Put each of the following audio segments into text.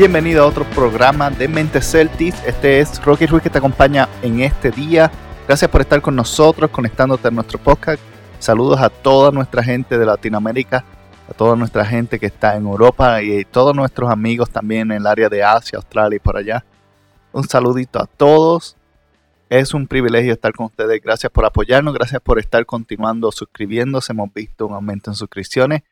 Bienvenido a otro programa de Mente Celtics. Este es Rocky Ruiz que te acompaña en este día. Gracias por estar con nosotros, conectándote a nuestro podcast. Saludos a toda nuestra gente de Latinoamérica, a toda nuestra gente que está en Europa y todos nuestros amigos también en el área de Asia, Australia y por allá. Un saludito a todos. Es un privilegio estar con ustedes. Gracias por apoyarnos, gracias por estar continuando suscribiéndose. Hemos visto un aumento en suscripciones.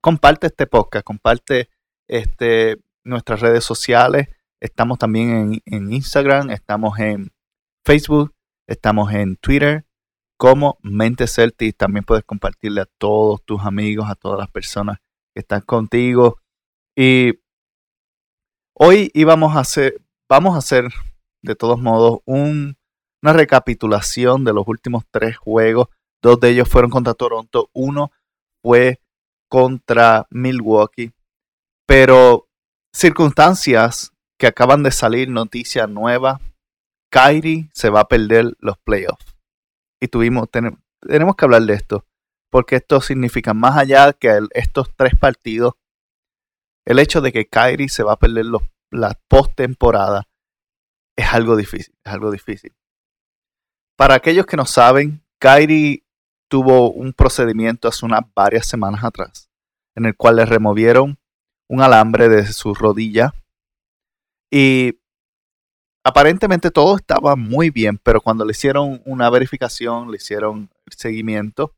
Comparte este podcast, comparte este nuestras redes sociales. Estamos también en, Instagram, estamos en Facebook, estamos en Twitter como Mente Celtic. También puedes compartirle a todos tus amigos, a todas las personas que están contigo. Y hoy íbamos a hacer, vamos a hacer de todos modos una recapitulación de los últimos tres juegos. Dos de ellos fueron contra Toronto, uno fue contra Milwaukee. Pero circunstancias que acaban de salir, noticia nueva. Kyrie se va a perder los playoffs. Y tuvimos, tenemos, que hablar de esto. Porque esto significa más allá que estos tres partidos. El hecho de que Kyrie se va a perder los, la postemporada es algo difícil. Es algo difícil. Para aquellos que no saben, Kyrie tuvo un procedimiento hace unas varias semanas atrás. En el cual le removieron un alambre de su rodilla. Y aparentemente todo estaba muy bien, pero cuando le hicieron una verificación, le hicieron el seguimiento,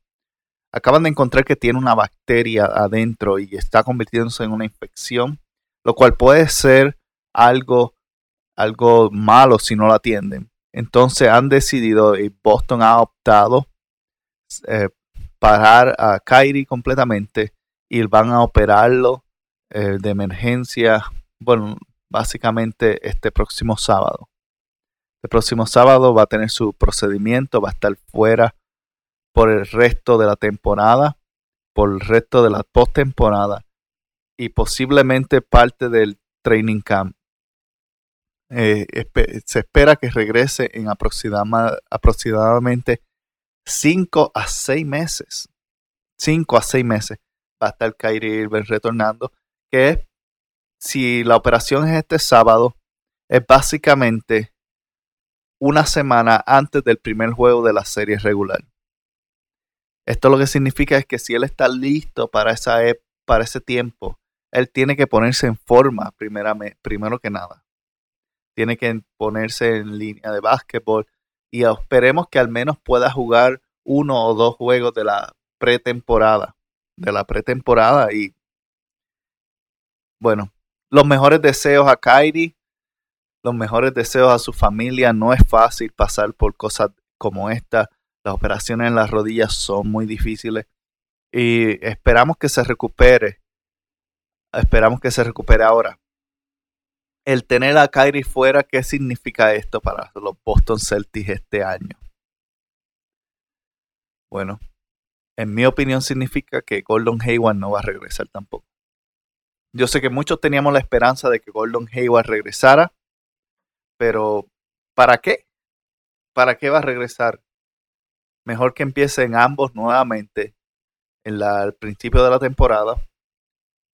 acaban de encontrar que tiene una bacteria adentro y está convirtiéndose en una infección, lo cual puede ser algo, algo malo si no la atienden. Entonces han decidido y Boston ha optado eh, parar a Kyrie completamente y van a operarlo eh, de emergencia, bueno, básicamente este próximo sábado. El próximo sábado va a tener su procedimiento, va a estar fuera por el resto de la temporada, por el resto de la postemporada y posiblemente parte del training camp. Eh, se espera que regrese en aproximadamente 5 a 6 meses. 5 a 6 meses va a estar Kyrie Irving retornando que si la operación es este sábado, es básicamente una semana antes del primer juego de la serie regular. Esto lo que significa es que si él está listo para, esa para ese tiempo, él tiene que ponerse en forma primero que nada. Tiene que ponerse en línea de básquetbol y esperemos que al menos pueda jugar uno o dos juegos de la pretemporada. De la pretemporada y bueno, los mejores deseos a Kyrie, los mejores deseos a su familia. No es fácil pasar por cosas como esta. Las operaciones en las rodillas son muy difíciles. Y esperamos que se recupere. Esperamos que se recupere ahora. El tener a Kyrie fuera, ¿qué significa esto para los Boston Celtics este año? Bueno, en mi opinión significa que Gordon Hayward no va a regresar tampoco. Yo sé que muchos teníamos la esperanza de que Gordon Hayward regresara, pero ¿para qué? ¿Para qué va a regresar? Mejor que empiecen ambos nuevamente en la, al principio de la temporada,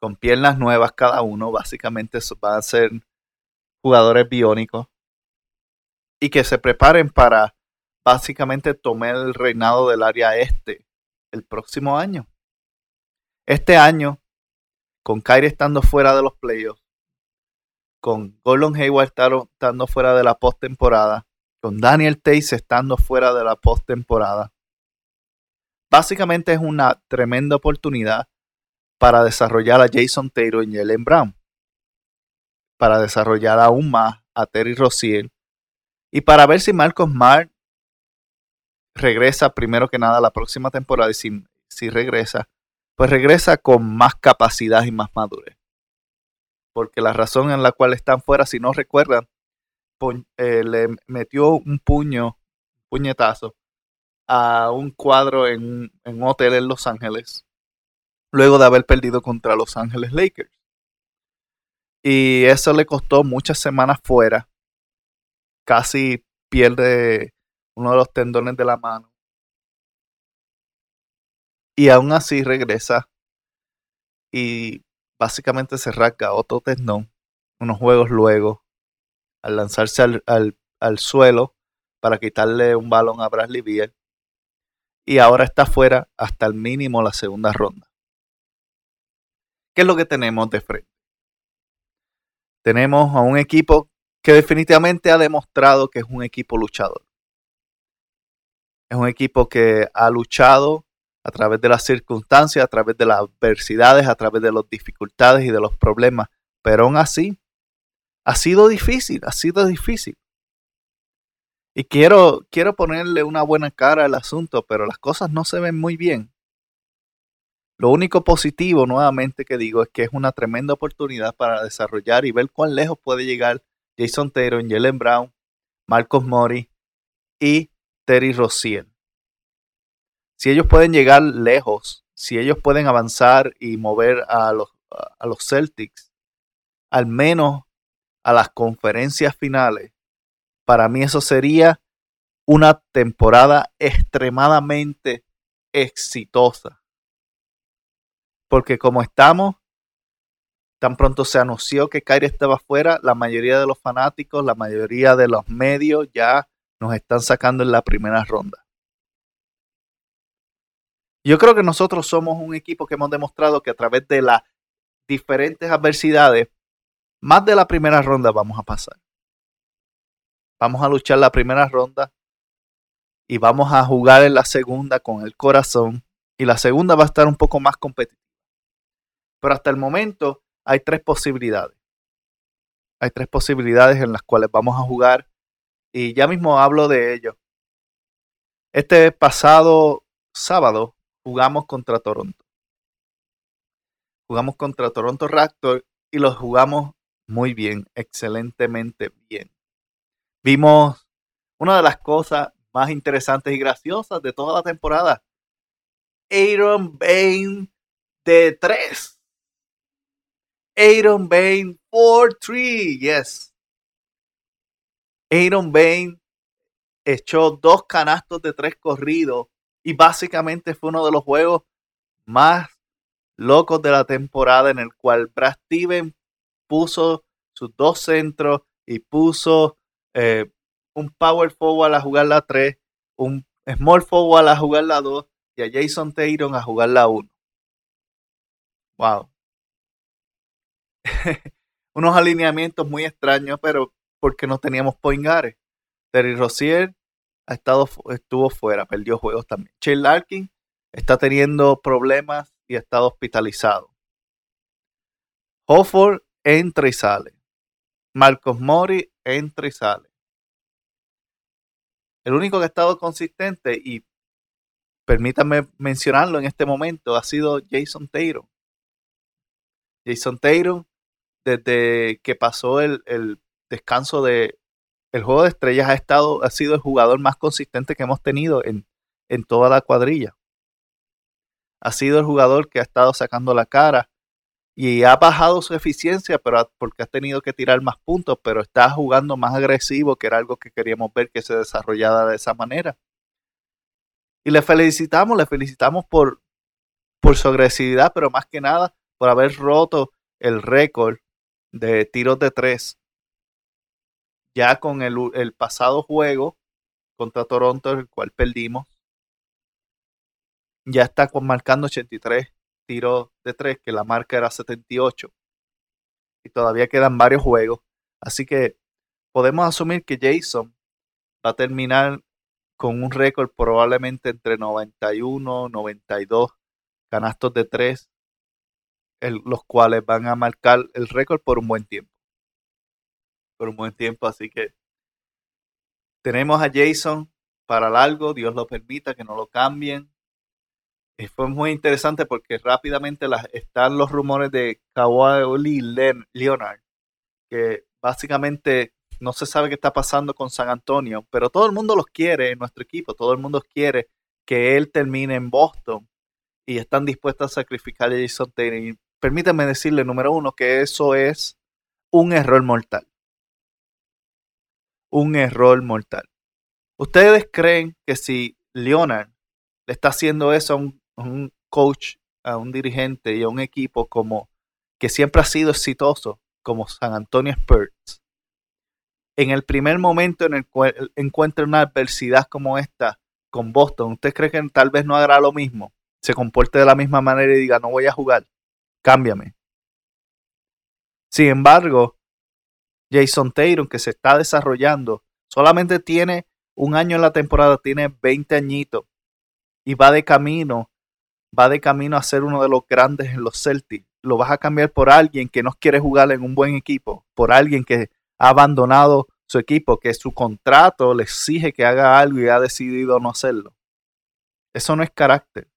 con piernas nuevas cada uno, básicamente van a ser jugadores biónicos, y que se preparen para básicamente tomar el reinado del área este el próximo año. Este año con Kyrie estando fuera de los playoffs, con Gordon Hayward estando fuera de la postemporada, con Daniel Tays estando fuera de la postemporada. Básicamente es una tremenda oportunidad para desarrollar a Jason Taylor y Jalen Brown, para desarrollar aún más a Terry Rozier y para ver si Marcos Smart regresa primero que nada la próxima temporada y si regresa, pues regresa con más capacidad y más madurez. porque la razón en la cual están fuera, si no recuerdan, eh, le metió un puño, puñetazo, a un cuadro en, en un hotel en Los Ángeles, luego de haber perdido contra Los Ángeles Lakers. Y eso le costó muchas semanas fuera. Casi pierde uno de los tendones de la mano. Y aún así regresa y básicamente se rasga otro tendón unos juegos luego al lanzarse al, suelo para quitarle un balón a Bradley Beal. Y ahora está fuera hasta el mínimo la segunda ronda. ¿Qué es lo que tenemos de frente? Tenemos a un equipo que definitivamente ha demostrado que es un equipo luchador. Es un equipo que ha luchado a través de las circunstancias, a través de las adversidades, a través de las dificultades y de los problemas. Pero aún así, ha sido difícil, ha sido difícil. Y quiero, quiero ponerle una buena cara al asunto, pero las cosas no se ven muy bien. Lo único positivo, nuevamente, que digo es que es una tremenda oportunidad para desarrollar y ver cuán lejos puede llegar Jason Taylor, Jalen Brown, Marcos Mori y Terry Rossier. Si ellos pueden llegar lejos, si ellos pueden avanzar y mover a los, a los Celtics, al menos a las conferencias finales, para mí eso sería una temporada extremadamente exitosa. Porque como estamos, tan pronto se anunció que Kyrie estaba fuera, la mayoría de los fanáticos, la mayoría de los medios ya nos están sacando en la primera ronda. Yo creo que nosotros somos un equipo que hemos demostrado que a través de las diferentes adversidades más de la primera ronda vamos a pasar. Vamos a luchar la primera ronda y vamos a jugar en la segunda con el corazón. Y la segunda va a estar un poco más competitiva. Pero hasta el momento hay tres posibilidades. Hay tres posibilidades en las cuales vamos a jugar y ya mismo hablo de ello. Este pasado sábado jugamos contra Toronto. Jugamos contra Toronto Raptor y los jugamos muy bien, excelentemente bien. Vimos una de las cosas más interesantes y graciosas de toda la temporada. Aaron Bain de 3. Aaron Bain 4-3, yes. Aaron Bain echó dos canastos de tres corridos y básicamente fue uno de los juegos más locos de la temporada en el cual Brad Steven puso sus dos centros y puso eh, un power forward a jugar la 3, un small forward a jugar la 2 y a Jason Taylor a jugar la 1. Wow. Unos alineamientos muy extraños, pero porque no teníamos point Terry Rozier ha estado, estuvo fuera, perdió juegos también. Chase Larkin está teniendo problemas y ha estado hospitalizado. Hofford entra y sale. Marcos Mori entra y sale. El único que ha estado consistente y permítanme mencionarlo en este momento ha sido Jason Taylor. Jason Taylor, desde que pasó el, descanso de el juego de estrellas, ha estado, ha sido el jugador más consistente que hemos tenido en, en toda la cuadrilla. Ha sido el jugador que ha estado sacando la cara, y ha bajado su eficiencia pero porque ha tenido que tirar más puntos, pero está jugando más agresivo, que era algo que queríamos ver que se desarrollara de esa manera. Y le felicitamos, le felicitamos por, por su agresividad, pero más que nada por haber roto el récord de tiros de tres. Ya con el, pasado juego contra Toronto, el cual perdimos, ya está marcando 83 tiro de tres, que la marca era 78. Y todavía quedan varios juegos. Así que podemos asumir que Jason va a terminar con un récord probablemente entre 91, 92 canastos de tres, los cuales van a marcar el récord por un buen tiempo. Por un buen tiempo, así que tenemos a Jason para largo, Dios lo permita, que no lo cambien. Y fue muy interesante porque rápidamente están los rumores de Kawhi Leonard, que básicamente no se sabe qué está pasando con San Antonio, pero todo el mundo los quiere en nuestro equipo, todo el mundo quiere que él termine en Boston y están dispuestos a sacrificar a Jason Taylor. Permítanme decirle, número uno, que eso es un error mortal. Un error mortal. ¿Ustedes creen que si Leonard le está haciendo eso a un, coach, a un dirigente y a un equipo como que siempre ha sido exitoso, como San Antonio Spurs, en el primer momento en el cual encuentra una adversidad como esta con Boston, ¿usted cree que tal vez no hará lo mismo? Se comporte de la misma manera y diga, no voy a jugar, cámbiame. Sin embargo, Jason Taylor, que se está desarrollando, solamente tiene un año en la temporada, tiene 20 añitos y va de camino, va de camino a ser uno de los grandes en los Celtics. Lo vas a cambiar por alguien que no quiere jugar en un buen equipo, por alguien que ha abandonado su equipo, que su contrato le exige que haga algo y ha decidido no hacerlo. Eso no es carácter.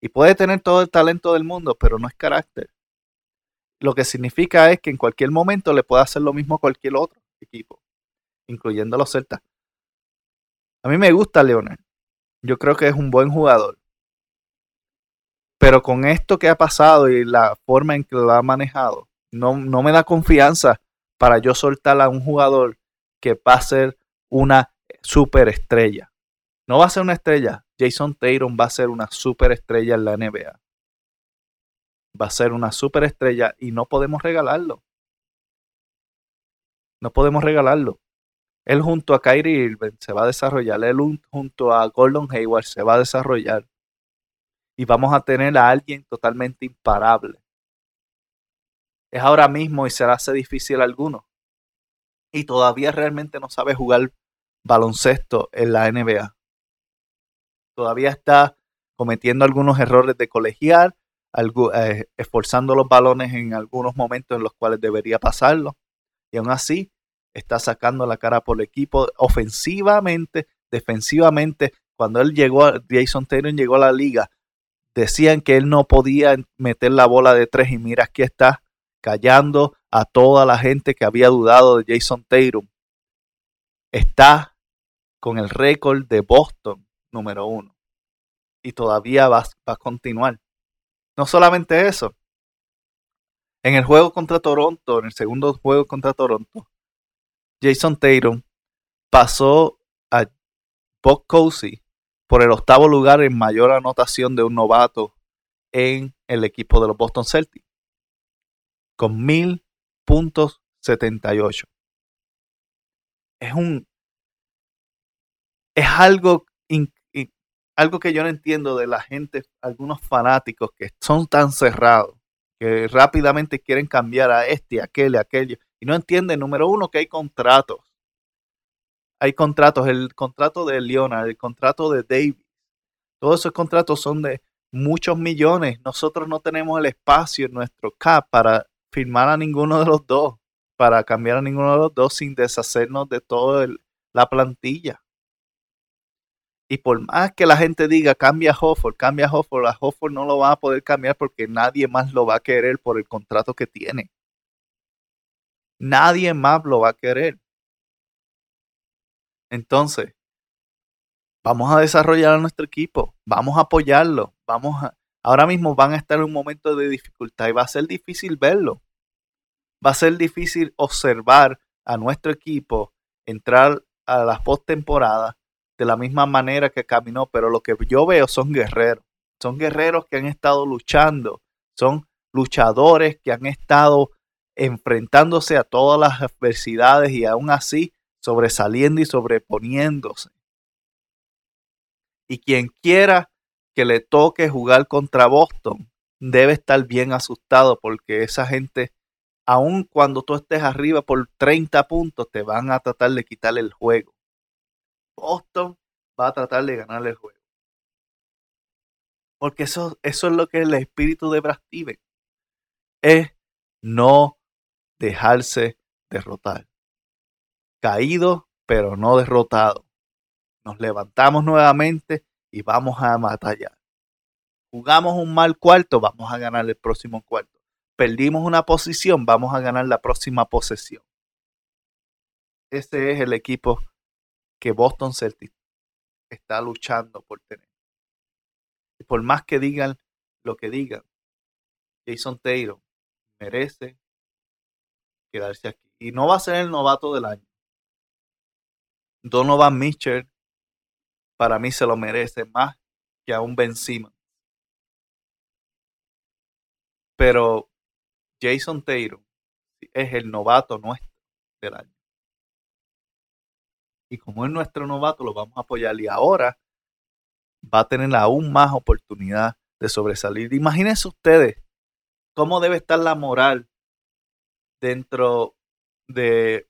Y puede tener todo el talento del mundo, pero no es carácter. Lo que significa es que en cualquier momento le puede hacer lo mismo a cualquier otro equipo, incluyendo los Celtas. A mí me gusta Leonel. Yo creo que es un buen jugador. Pero con esto que ha pasado y la forma en que lo ha manejado, no, no me da confianza para yo soltar a un jugador que va a ser una superestrella. No va a ser una estrella. Jason Tatum va a ser una superestrella en la NBA. Va a ser una superestrella y no podemos regalarlo. No podemos regalarlo. Él junto a Kyrie Irving se va a desarrollar. Él junto a Gordon Hayward se va a desarrollar. Y vamos a tener a alguien totalmente imparable es ahora mismo y se le hace difícil a algunos. Y todavía realmente no sabe jugar baloncesto en la NBA. Todavía está cometiendo algunos errores de colegial, eh, esforzando los balones en algunos momentos en los cuales debería pasarlo. Y aún así está sacando la cara por el equipo ofensivamente, defensivamente. Cuando él llegó, Jason Taylor llegó a la liga, decían que él no podía meter la bola de tres y mira, aquí está callando a toda la gente que había dudado de Jason Tatum. Está con el récord de Boston número uno. Y todavía va, a continuar. No solamente eso. En el juego contra Toronto, en el segundo juego contra Toronto, Jason Tatum pasó a Bob Cousy por el octavo lugar en mayor anotación de un novato en el equipo de los Boston Celtics con mil puntos 78. Es un. Es algo, algo que yo no entiendo de la gente, algunos fanáticos que son tan cerrados, que rápidamente quieren cambiar a este, a aquel, a aquello, y no entienden, número uno, que hay contratos. Hay contratos, el contrato de Leonard, el contrato de Davis, todos esos contratos son de muchos millones. Nosotros no tenemos el espacio en nuestro CAP para firmar a ninguno de los dos, para cambiar a ninguno de los dos sin deshacernos de toda la plantilla. Y por más que la gente diga cambia a Hofford, cambia a Hofford, a Hofford no lo va a poder cambiar porque nadie más lo va a querer por el contrato que tiene. Nadie más lo va a querer. Entonces, vamos a desarrollar a nuestro equipo, vamos a apoyarlo, vamos a, ahora mismo van a estar en un momento de dificultad y va a ser difícil verlo. Va a ser difícil observar a nuestro equipo entrar a las postemporadas de la misma manera que caminó, pero lo que yo veo son guerreros. Son guerreros que han estado luchando, son luchadores que han estado enfrentándose a todas las adversidades y aún así sobresaliendo y sobreponiéndose. Y quien quiera que le toque jugar contra Boston, debe estar bien asustado porque esa gente, aun cuando tú estés arriba por 30 puntos, te van a tratar de quitar el juego. Boston va a tratar de ganar el juego. Porque eso, eso es lo que es el espíritu de Brad. Es no dejarse derrotar. Caído, pero no derrotado. Nos levantamos nuevamente y vamos a batallar. Jugamos un mal cuarto, vamos a ganar el próximo cuarto. Perdimos una posición, vamos a ganar la próxima posesión. Ese es el equipo que Boston Celtics está luchando por tener. Y por más que digan lo que digan, Jason Taylor merece quedarse aquí. Y no va a ser el novato del año. Donovan Mitchell para mí se lo merece más que a un Ben Simmons. Pero Jason Taylor es el novato nuestro del año. Y como es nuestro novato, lo vamos a apoyar. Y ahora va a tener aún más oportunidad de sobresalir. Imagínense ustedes cómo debe estar la moral dentro de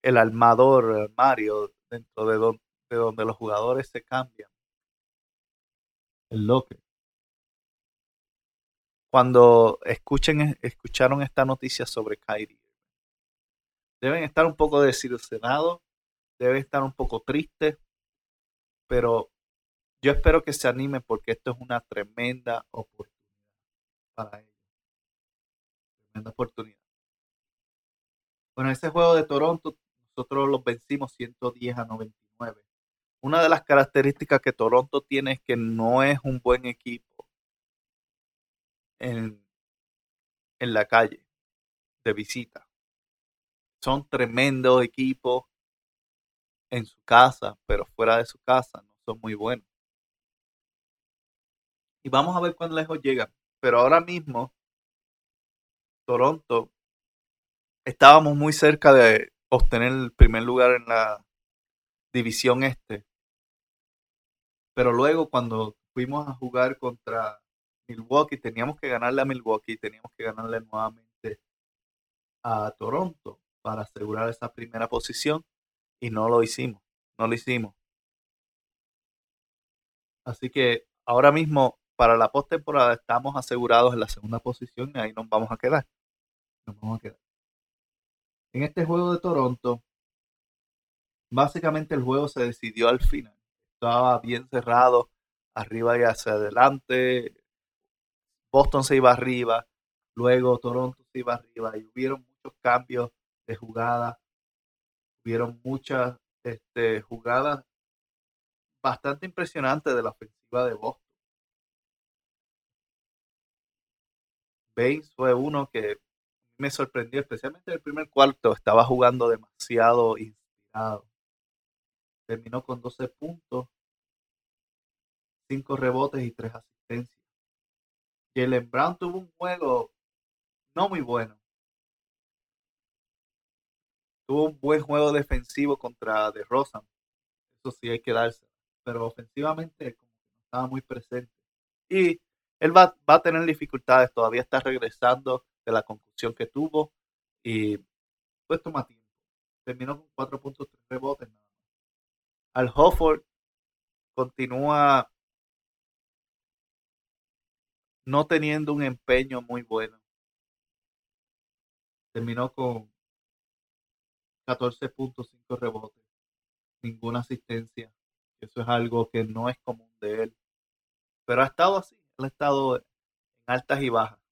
el armador Mario, dentro de, de donde los jugadores se cambian. El locker. Cuando escuchen, escucharon esta noticia sobre Kyrie, deben estar un poco desilusionados, deben estar un poco tristes, pero yo espero que se anime porque esto es una tremenda oportunidad para ellos. Tremenda oportunidad. Bueno, ese juego de Toronto, nosotros los vencimos 110 a 99. Una de las características que Toronto tiene es que no es un buen equipo en, en la calle de visita. Son tremendos equipos en su casa, pero fuera de su casa no son muy buenos. Y vamos a ver cuán lejos llegan. Pero ahora mismo, Toronto estábamos muy cerca de obtener el primer lugar en la división este. Pero luego cuando fuimos a jugar contra Milwaukee, teníamos que ganarle a Milwaukee, teníamos que ganarle nuevamente a Toronto para asegurar esa primera posición y no lo hicimos, no lo hicimos. Así que ahora mismo para la postemporada estamos asegurados en la segunda posición y ahí nos vamos a quedar. Nos vamos a quedar. En este juego de Toronto, básicamente el juego se decidió al final. Estaba bien cerrado, arriba y hacia adelante. Boston se iba arriba, luego Toronto se iba arriba y hubieron muchos cambios de jugada. Hubieron muchas este, jugadas bastante impresionantes de la ofensiva de Boston. Baines fue uno que me sorprendió, especialmente en el primer cuarto, estaba jugando demasiado inspirado. Terminó con 12 puntos, 5 rebotes y 3 asistencias. Jalen Brown tuvo un juego no muy bueno. Tuvo un buen juego defensivo contra De Rosa. Eso sí hay que darse. Pero ofensivamente como que no estaba muy presente. Y él va, va a tener dificultades. Todavía está regresando de la conclusión que tuvo y pues toma tiempo. Terminó con 4.3 rebotes nada. Al Hofford continúa no teniendo un empeño muy bueno. Terminó con 14.5 rebotes, ninguna asistencia. Eso es algo que no es común de él. Pero ha estado así, él ha estado en altas y bajas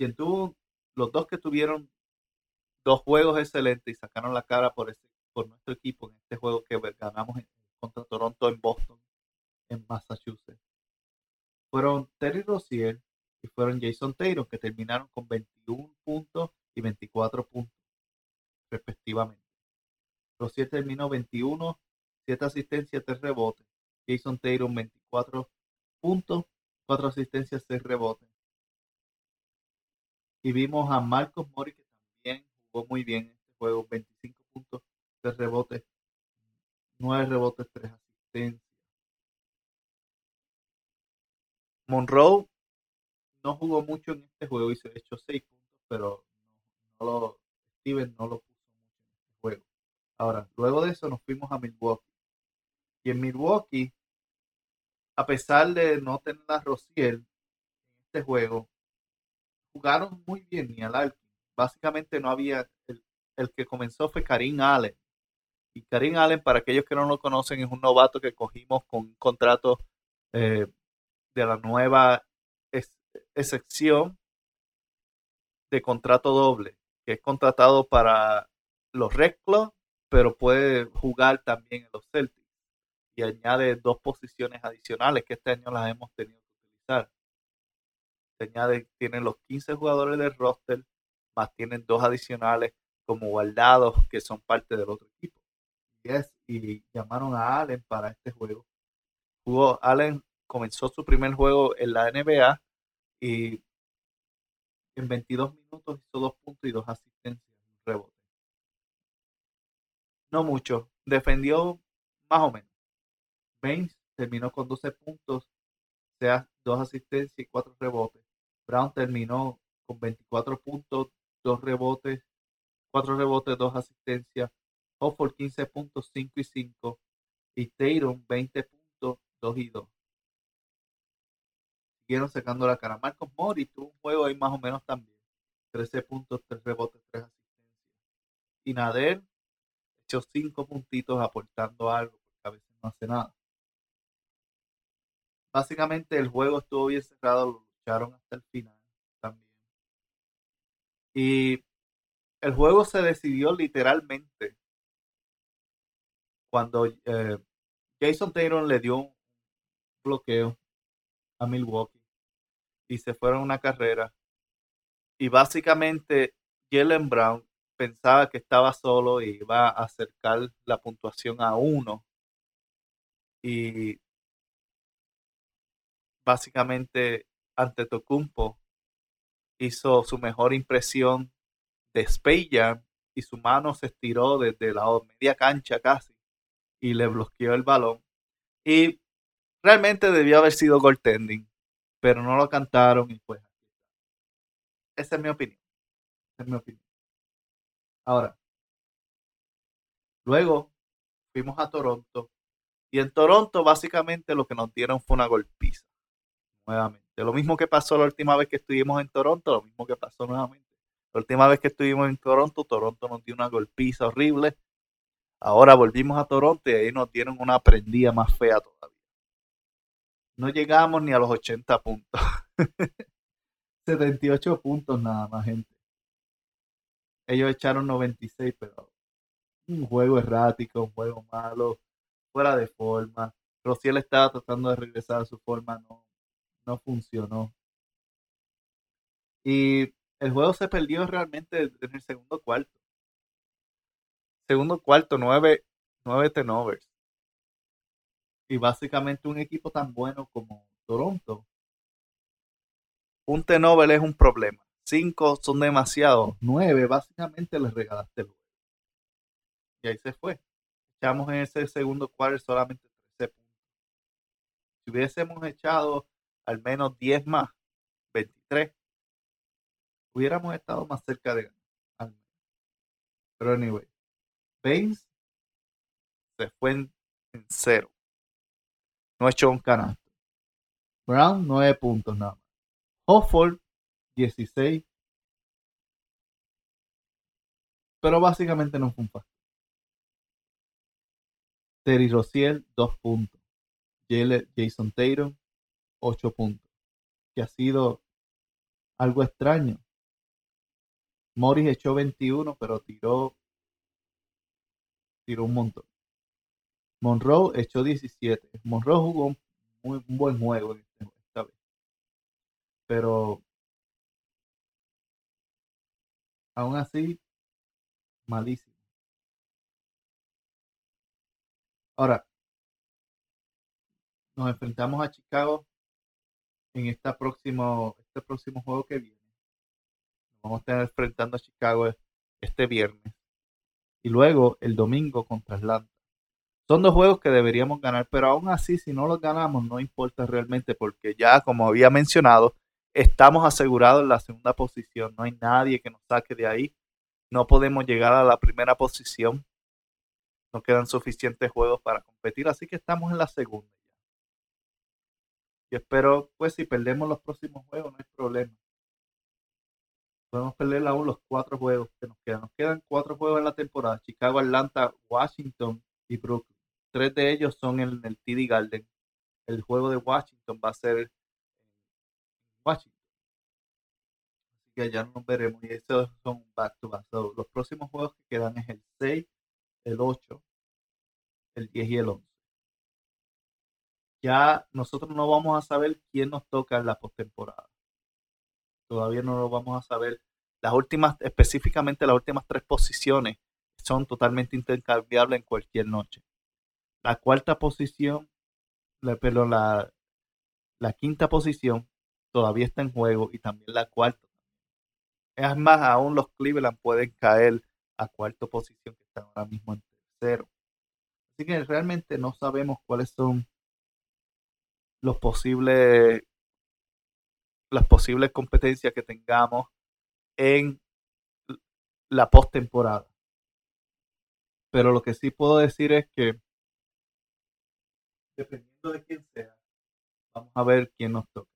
quien tuvo, los dos que tuvieron dos juegos excelentes y sacaron la cara por, ese, por nuestro equipo en este juego que ganamos contra Toronto en Boston, en Massachusetts, fueron Terry Rozier y fueron Jason Taylor, que terminaron con 21 puntos y 24 puntos, respectivamente. Rozier terminó 21, 7 asistencias, 3 rebotes. Jason Taylor 24 puntos, 4 asistencias, 6 rebotes. Y vimos a Marcos Mori que también jugó muy bien en este juego, 25 puntos, de rebotes, 9 rebotes, 3 asistencias. Monroe no jugó mucho en este juego y se echó 6 puntos, pero no, lo, Steven no lo puso mucho en este juego. Ahora, luego de eso nos fuimos a Milwaukee. Y en Milwaukee, a pesar de no tener a Rociel en este juego, jugaron muy bien y al Básicamente no había, el, que comenzó fue Karim Allen. Y Karim Allen, para aquellos que no lo conocen, es un novato que cogimos con un contrato eh, de la nueva excepción de contrato doble, que es contratado para los Red Club, pero puede jugar también en los Celtics. Y añade dos posiciones adicionales que este año las hemos tenido que utilizar. Se añade, tienen los 15 jugadores del roster, más tienen dos adicionales como guardados que son parte del otro equipo. y llamaron a Allen para este juego. Jugó, Allen comenzó su primer juego en la NBA y en 22 minutos hizo dos puntos y dos asistencias. No mucho, defendió más o menos. Baines terminó con 12 puntos, sea dos asistencias y cuatro rebotes. Brown terminó con 24 puntos, dos rebotes, cuatro rebotes, dos asistencias. Hofford 15 puntos, 5 y 5. Y Tatum 20 puntos, 2 y 2 siguieron sacando la cara. Marcos Mori tuvo un juego ahí más o menos también. 13 puntos, 3 rebotes, 3 asistencias. Y Nader echó 5 puntitos aportando algo, porque a veces no hace nada. Básicamente el juego estuvo bien cerrado, lo lucharon hasta el final también. Y el juego se decidió literalmente cuando eh, Jason Taylor le dio un bloqueo a Milwaukee y se fueron a una carrera. Y básicamente Jalen Brown pensaba que estaba solo y iba a acercar la puntuación a uno. Y básicamente ante Tocumpo hizo su mejor impresión de Space y su mano se estiró desde la media cancha casi y le bloqueó el balón. Y realmente debió haber sido goaltending pero no lo cantaron y pues esa es mi opinión. Esa es mi opinión. Ahora, luego fuimos a Toronto y en Toronto básicamente lo que nos dieron fue una golpiza. Nuevamente. Lo mismo que pasó la última vez que estuvimos en Toronto, lo mismo que pasó nuevamente. La última vez que estuvimos en Toronto, Toronto nos dio una golpiza horrible. Ahora volvimos a Toronto y ahí nos dieron una prendida más fea todavía no llegamos ni a los 80 puntos. 78 puntos nada más, gente. Ellos echaron 96, pero un juego errático, un juego malo, fuera de forma. Rociel estaba tratando de regresar a su forma, no, no funcionó. Y el juego se perdió realmente en el segundo cuarto. Segundo cuarto, nueve, nueve tenovers y básicamente un equipo tan bueno como Toronto, un T-Nobel es un problema. Cinco son demasiados. Nueve, básicamente les regalaste el. Y ahí se fue. Echamos en ese segundo cuarto solamente 13 puntos. Si hubiésemos echado al menos 10 más, 23, hubiéramos estado más cerca de ganar. Pero anyway, Baines se fue en cero no echó un canasto. Brown, 9 puntos nada más. Hofford, 16. Pero básicamente no fue un factor. Terry Rociel, 2 puntos. Jason Taylor, 8 puntos. Que ha sido algo extraño. Morris echó 21, pero tiró, tiró un montón. Monroe echó 17. Monroe jugó un, muy, buen juego este, esta vez. Pero aún así, malísimo. Ahora, nos enfrentamos a Chicago en esta próximo, este próximo juego que viene. Nos vamos a estar enfrentando a Chicago este viernes. Y luego el domingo contra Atlanta. Son dos juegos que deberíamos ganar, pero aún así, si no los ganamos, no importa realmente, porque ya, como había mencionado, estamos asegurados en la segunda posición. No hay nadie que nos saque de ahí. No podemos llegar a la primera posición. No quedan suficientes juegos para competir, así que estamos en la segunda ya. Y espero, pues, si perdemos los próximos juegos, no hay problema. Podemos perder aún los cuatro juegos que nos quedan. Nos quedan cuatro juegos en la temporada. Chicago, Atlanta, Washington y Brooklyn. Tres de ellos son en el TD Garden. El juego de Washington va a ser Washington. Así que ya nos veremos. Y esos son back to back. los próximos juegos que quedan es el 6, el 8, el 10 y el 11. Ya nosotros no vamos a saber quién nos toca en la postemporada. Todavía no lo vamos a saber. Las últimas, específicamente las últimas tres posiciones, son totalmente intercambiables en cualquier noche. La cuarta posición, pero la, la quinta posición todavía está en juego y también la cuarta. Es más, aún los Cleveland pueden caer a cuarta posición que están ahora mismo en tercero. Así que realmente no sabemos cuáles son los posibles las posibles competencias que tengamos en la postemporada. Pero lo que sí puedo decir es que dependiendo de quién sea, vamos a ver quién nos toca.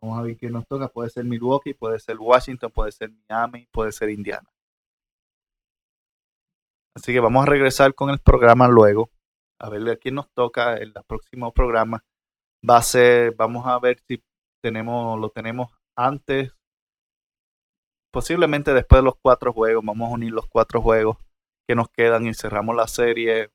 Vamos a ver quién nos toca. Puede ser Milwaukee, puede ser Washington, puede ser Miami, puede ser Indiana. Así que vamos a regresar con el programa luego. A ver a quién nos toca. El próximo programa va a ser, vamos a ver si tenemos, lo tenemos antes. Posiblemente después de los cuatro juegos. Vamos a unir los cuatro juegos que nos quedan y cerramos la serie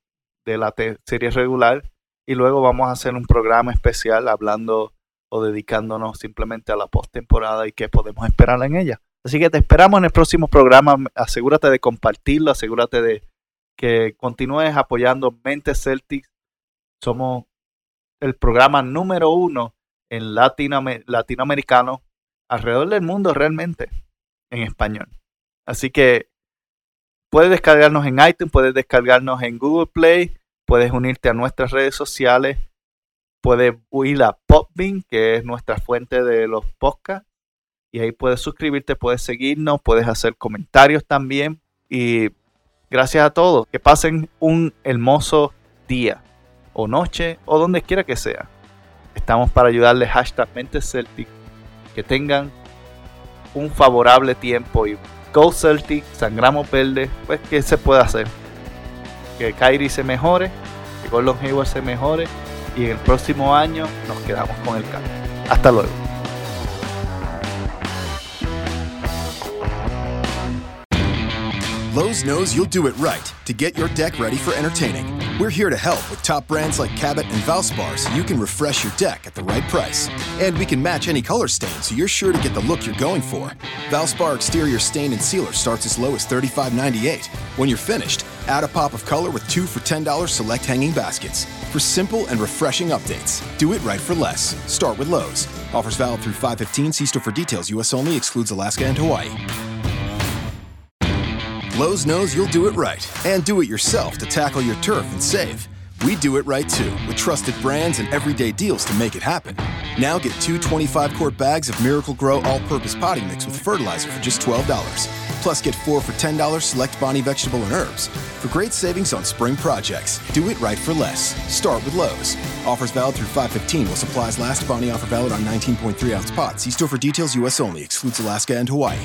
de la serie regular y luego vamos a hacer un programa especial hablando o dedicándonos simplemente a la postemporada y qué podemos esperar en ella. Así que te esperamos en el próximo programa. Asegúrate de compartirlo, asegúrate de que continúes apoyando Mente Celtics. Somos el programa número uno en latinoamericano alrededor del mundo realmente en español. Así que Puedes descargarnos en iTunes, puedes descargarnos en Google Play, puedes unirte a nuestras redes sociales, puedes ir a Popbean, que es nuestra fuente de los podcasts, y ahí puedes suscribirte, puedes seguirnos, puedes hacer comentarios también. Y gracias a todos, que pasen un hermoso día o noche o donde quiera que sea. Estamos para ayudarles hashtag Mente Celtic. Que tengan un favorable tiempo y Go Celtic, sangramos verde, pues ¿qué se puede hacer? Que Kyrie se mejore, que Gordon Hayward se mejore y el próximo año nos quedamos con el cambio. Hasta luego. Lowe's knows you'll do it right to get your deck ready for entertaining. We're here to help with top brands like Cabot and Valspar so you can refresh your deck at the right price. And we can match any color stain so you're sure to get the look you're going for. Valspar exterior stain and sealer starts as low as $35.98. When you're finished, add a pop of color with two for $10 select hanging baskets. For simple and refreshing updates, do it right for less. Start with Lowe's. Offers valid through 515. See store for details. U.S. only. Excludes Alaska and Hawaii. Lowe's knows you'll do it right and do it yourself to tackle your turf and save. We do it right too, with trusted brands and everyday deals to make it happen. Now get two 25 quart bags of Miracle Grow all purpose potting mix with fertilizer for just $12. Plus, get four for $10 select Bonnie vegetable and herbs. For great savings on spring projects, do it right for less. Start with Lowe's. Offers valid through 515 while supplies last. Bonnie offer valid on 19.3 ounce pots. See store for details, U.S. only. Excludes Alaska and Hawaii.